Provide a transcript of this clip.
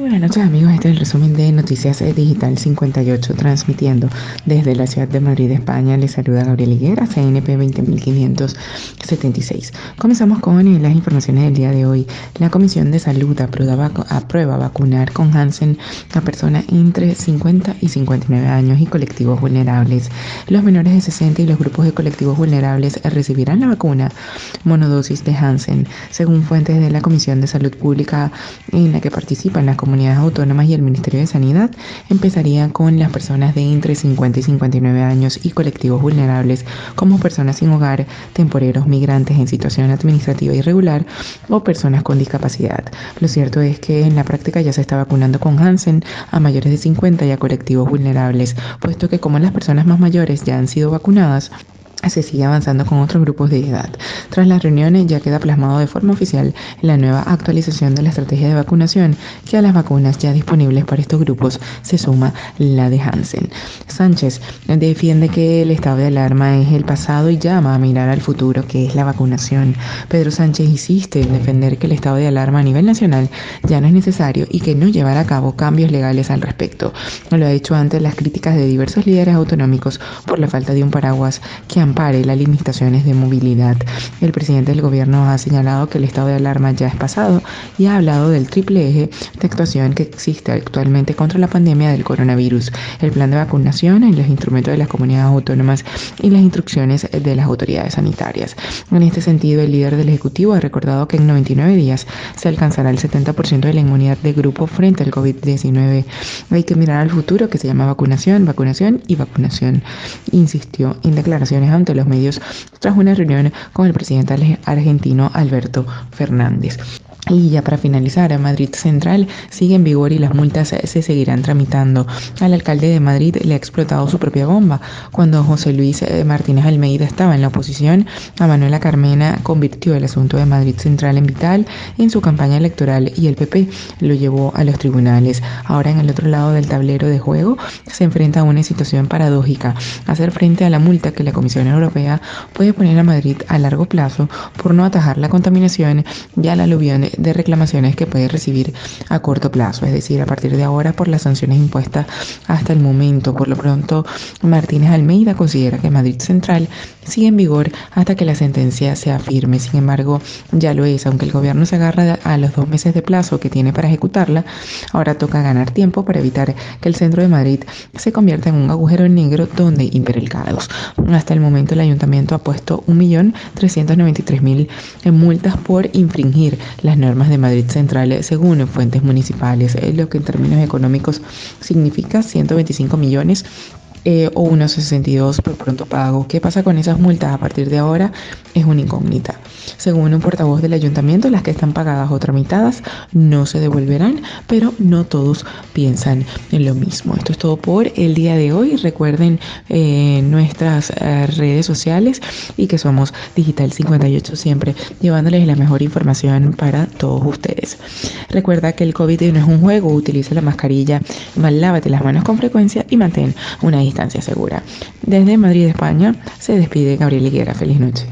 Buenas noches amigos, este es el resumen de Noticias Digital 58 transmitiendo desde la ciudad de Madrid, España. Les saluda Gabriel Higuera, CNP 20576. Comenzamos con eh, las informaciones del día de hoy. La Comisión de Salud aprueba, aprueba vacunar con Hansen a personas entre 50 y 59 años y colectivos vulnerables. Los menores de 60 y los grupos de colectivos vulnerables recibirán la vacuna monodosis de Hansen, según fuentes de la Comisión de Salud Pública en la que participan las comunidades autónomas y el Ministerio de Sanidad empezaría con las personas de entre 50 y 59 años y colectivos vulnerables como personas sin hogar, temporeros, migrantes en situación administrativa irregular o personas con discapacidad. Lo cierto es que en la práctica ya se está vacunando con Hansen a mayores de 50 y a colectivos vulnerables, puesto que como las personas más mayores ya han sido vacunadas, se sigue avanzando con otros grupos de edad. Tras las reuniones ya queda plasmado de forma oficial la nueva actualización de la estrategia de vacunación, que a las vacunas ya disponibles para estos grupos se suma la de Hansen. Sánchez defiende que el estado de alarma es el pasado y llama a mirar al futuro, que es la vacunación. Pedro Sánchez insiste en defender que el estado de alarma a nivel nacional ya no es necesario y que no llevará a cabo cambios legales al respecto. Lo ha hecho ante las críticas de diversos líderes autonómicos por la falta de un paraguas que han ampare las limitaciones de movilidad. El presidente del gobierno ha señalado que el estado de alarma ya es pasado y ha hablado del triple eje de actuación que existe actualmente contra la pandemia del coronavirus, el plan de vacunación, los instrumentos de las comunidades autónomas y las instrucciones de las autoridades sanitarias. En este sentido, el líder del Ejecutivo ha recordado que en 99 días se alcanzará el 70% de la inmunidad de grupo frente al COVID-19. Hay que mirar al futuro que se llama vacunación, vacunación y vacunación, insistió en declaraciones ante los medios tras una reunión con el presidente argentino Alberto Fernández. Y ya para finalizar, Madrid Central sigue en vigor y las multas se seguirán tramitando. Al alcalde de Madrid le ha explotado su propia bomba. Cuando José Luis eh, Martínez Almeida estaba en la oposición, a Manuela Carmena convirtió el asunto de Madrid Central en vital en su campaña electoral y el PP lo llevó a los tribunales. Ahora en el otro lado del tablero de juego se enfrenta a una situación paradójica, hacer frente a la multa que la Comisión Europea puede poner a Madrid a largo plazo por no atajar la contaminación y al aluvión de reclamaciones que puede recibir a corto plazo, es decir, a partir de ahora por las sanciones impuestas hasta el momento. Por lo pronto, Martínez Almeida considera que Madrid Central sigue en vigor hasta que la sentencia sea firme. Sin embargo, ya lo es, aunque el gobierno se agarra a los dos meses de plazo que tiene para ejecutarla, ahora toca ganar tiempo para evitar que el centro de Madrid se convierta en un agujero negro donde impere el caos. Hasta el momento el ayuntamiento ha puesto 1.393.000 en multas por infringir las normas de Madrid Central según fuentes municipales, lo que en términos económicos significa 125 millones eh, o unos 62 por pronto pago. ¿Qué pasa con esas multas a partir de ahora? Es una incógnita. Según un portavoz del ayuntamiento, las que están pagadas o tramitadas no se devolverán, pero no todos piensan en lo mismo. Esto es todo por el día de hoy. Recuerden eh, nuestras eh, redes sociales y que somos Digital 58 siempre llevándoles la mejor información para todos ustedes. Recuerda que el COVID no es un juego, utiliza la mascarilla, lávate las manos con frecuencia y mantén una distancia segura. Desde Madrid, España, se despide Gabriel Higuera. Feliz noche.